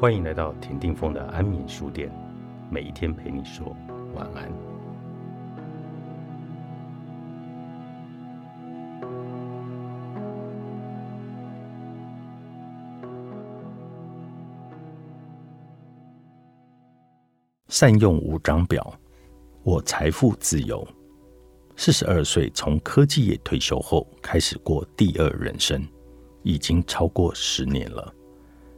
欢迎来到田定峰的安眠书店，每一天陪你说晚安。善用五张表，我财富自由。四十二岁从科技业退休后，开始过第二人生，已经超过十年了。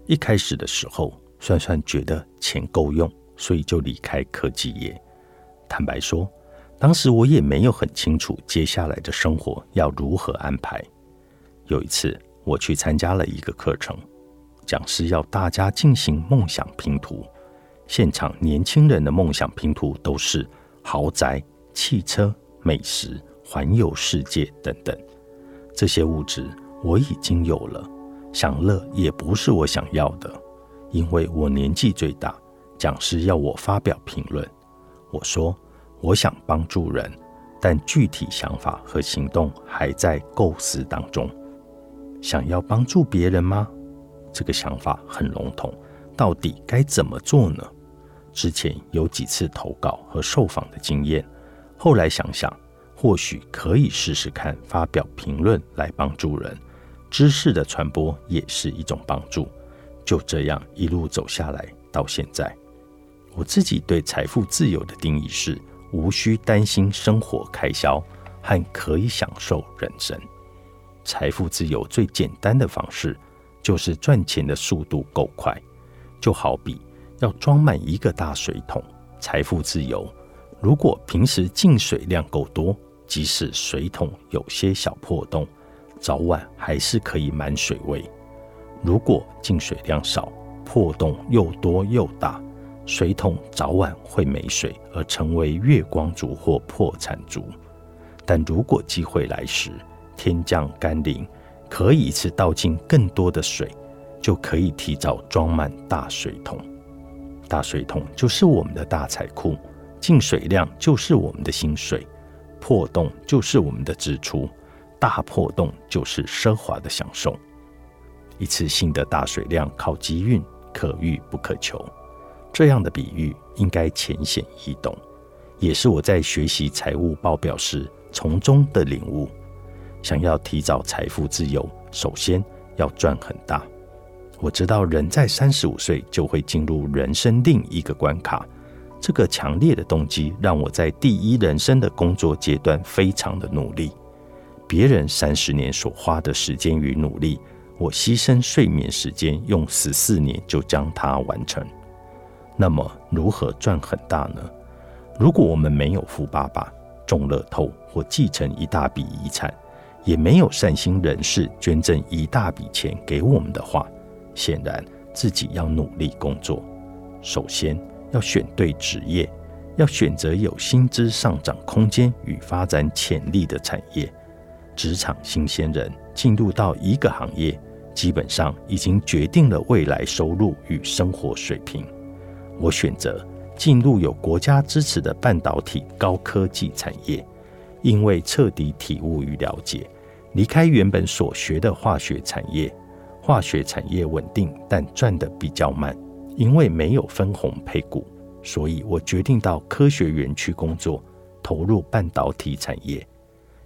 一开始的时候，算算觉得钱够用，所以就离开科技业。坦白说，当时我也没有很清楚接下来的生活要如何安排。有一次，我去参加了一个课程，讲师要大家进行梦想拼图。现场年轻人的梦想拼图都是豪宅、汽车。美食、环游世界等等，这些物质我已经有了，享乐也不是我想要的，因为我年纪最大。讲师要我发表评论，我说我想帮助人，但具体想法和行动还在构思当中。想要帮助别人吗？这个想法很笼统，到底该怎么做呢？之前有几次投稿和受访的经验。后来想想，或许可以试试看发表评论来帮助人，知识的传播也是一种帮助。就这样一路走下来，到现在，我自己对财富自由的定义是：无需担心生活开销，和可以享受人生。财富自由最简单的方式，就是赚钱的速度够快。就好比要装满一个大水桶，财富自由。如果平时进水量够多，即使水桶有些小破洞，早晚还是可以满水位。如果进水量少，破洞又多又大，水桶早晚会没水，而成为月光族或破产族。但如果机会来时，天降甘霖，可以一次倒进更多的水，就可以提早装满大水桶。大水桶就是我们的大财库。进水量就是我们的薪水，破洞就是我们的支出，大破洞就是奢华的享受。一次性的大水量靠机运，可遇不可求。这样的比喻应该浅显易懂，也是我在学习财务报表时从中的领悟。想要提早财富自由，首先要赚很大。我知道人在三十五岁就会进入人生另一个关卡。这个强烈的动机让我在第一人生的工作阶段非常的努力。别人三十年所花的时间与努力，我牺牲睡眠时间，用十四年就将它完成。那么，如何赚很大呢？如果我们没有富爸爸中乐透或继承一大笔遗产，也没有善心人士捐赠一大笔钱给我们的话，显然自己要努力工作。首先。要选对职业，要选择有薪资上涨空间与发展潜力的产业。职场新鲜人进入到一个行业，基本上已经决定了未来收入与生活水平。我选择进入有国家支持的半导体高科技产业，因为彻底体悟与了解，离开原本所学的化学产业。化学产业稳定，但赚得比较慢。因为没有分红配股，所以我决定到科学园区工作，投入半导体产业。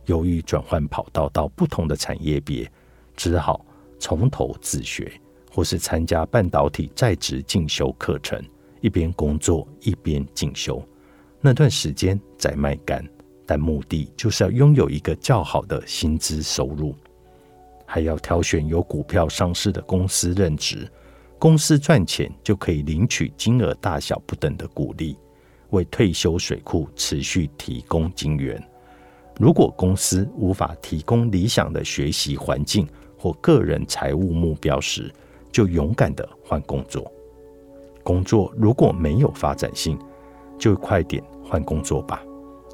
由于转换跑道到不同的产业别，只好从头自学，或是参加半导体在职进修课程，一边工作一边进修。那段时间在卖干，但目的就是要拥有一个较好的薪资收入，还要挑选有股票上市的公司任职。公司赚钱就可以领取金额大小不等的鼓励，为退休水库持续提供金源。如果公司无法提供理想的学习环境或个人财务目标时，就勇敢的换工作。工作如果没有发展性，就快点换工作吧。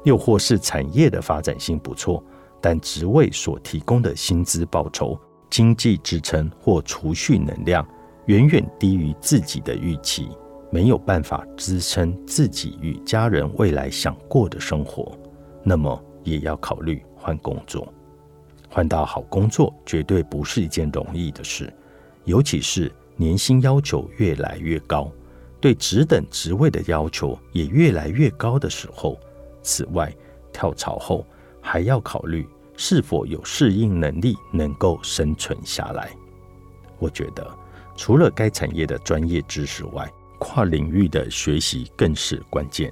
又或是产业的发展性不错，但职位所提供的薪资报酬、经济支撑或储蓄能量。远远低于自己的预期，没有办法支撑自己与家人未来想过的生活，那么也要考虑换工作。换到好工作绝对不是一件容易的事，尤其是年薪要求越来越高，对职等职位的要求也越来越高的时候，此外，跳槽后还要考虑是否有适应能力，能够生存下来。我觉得，除了该产业的专业知识外，跨领域的学习更是关键。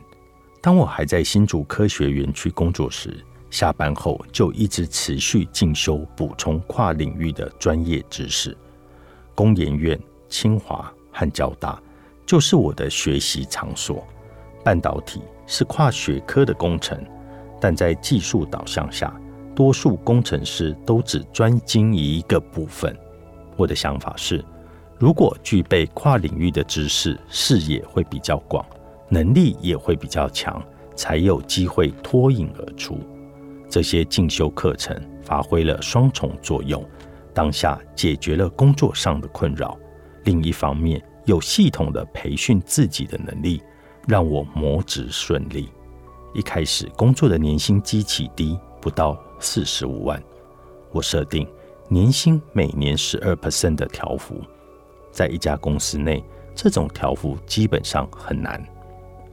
当我还在新竹科学园区工作时，下班后就一直持续进修，补充跨领域的专业知识。工研院、清华和交大就是我的学习场所。半导体是跨学科的工程，但在技术导向下，多数工程师都只专精于一个部分。我的想法是，如果具备跨领域的知识，视野会比较广。能力也会比较强，才有机会脱颖而出。这些进修课程发挥了双重作用：当下解决了工作上的困扰，另一方面有系统的培训自己的能力，让我磨职顺利。一开始工作的年薪极其低，不到四十五万。我设定年薪每年十二 percent 的条幅，在一家公司内，这种条幅基本上很难。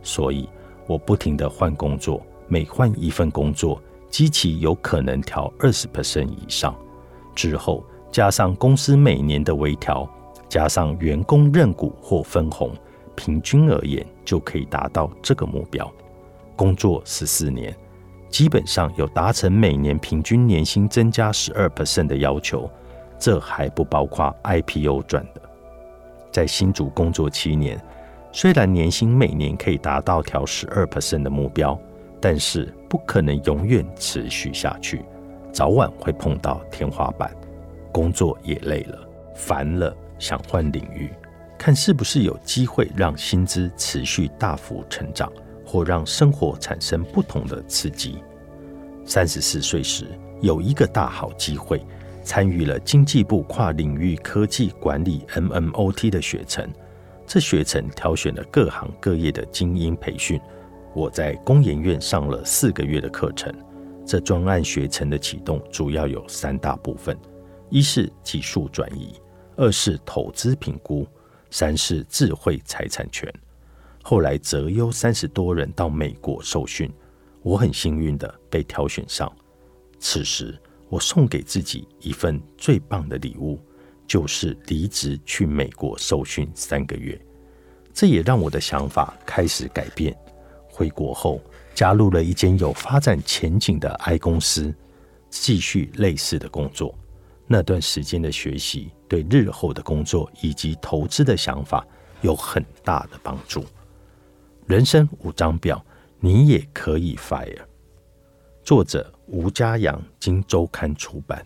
所以，我不停的换工作，每换一份工作，机器有可能调二十 percent 以上。之后加上公司每年的微调，加上员工认股或分红，平均而言就可以达到这个目标。工作十四年，基本上有达成每年平均年薪增加十二 percent 的要求。这还不包括 IPO 赚的。在新竹工作七年。虽然年薪每年可以达到调十二 percent 的目标，但是不可能永远持续下去，早晚会碰到天花板。工作也累了，烦了，想换领域，看是不是有机会让薪资持续大幅成长，或让生活产生不同的刺激。三十四岁时，有一个大好机会，参与了经济部跨领域科技管理 MMOT 的学程。这学程挑选了各行各业的精英培训，我在工研院上了四个月的课程。这专案学程的启动主要有三大部分：一是技术转移，二是投资评估，三是智慧财产权。后来择优三十多人到美国受训，我很幸运的被挑选上。此时，我送给自己一份最棒的礼物。就是离职去美国受训三个月，这也让我的想法开始改变。回国后，加入了一间有发展前景的 I 公司，继续类似的工作。那段时间的学习，对日后的工作以及投资的想法有很大的帮助。人生五张表，你也可以 fire。作者吴家阳，经周刊出版。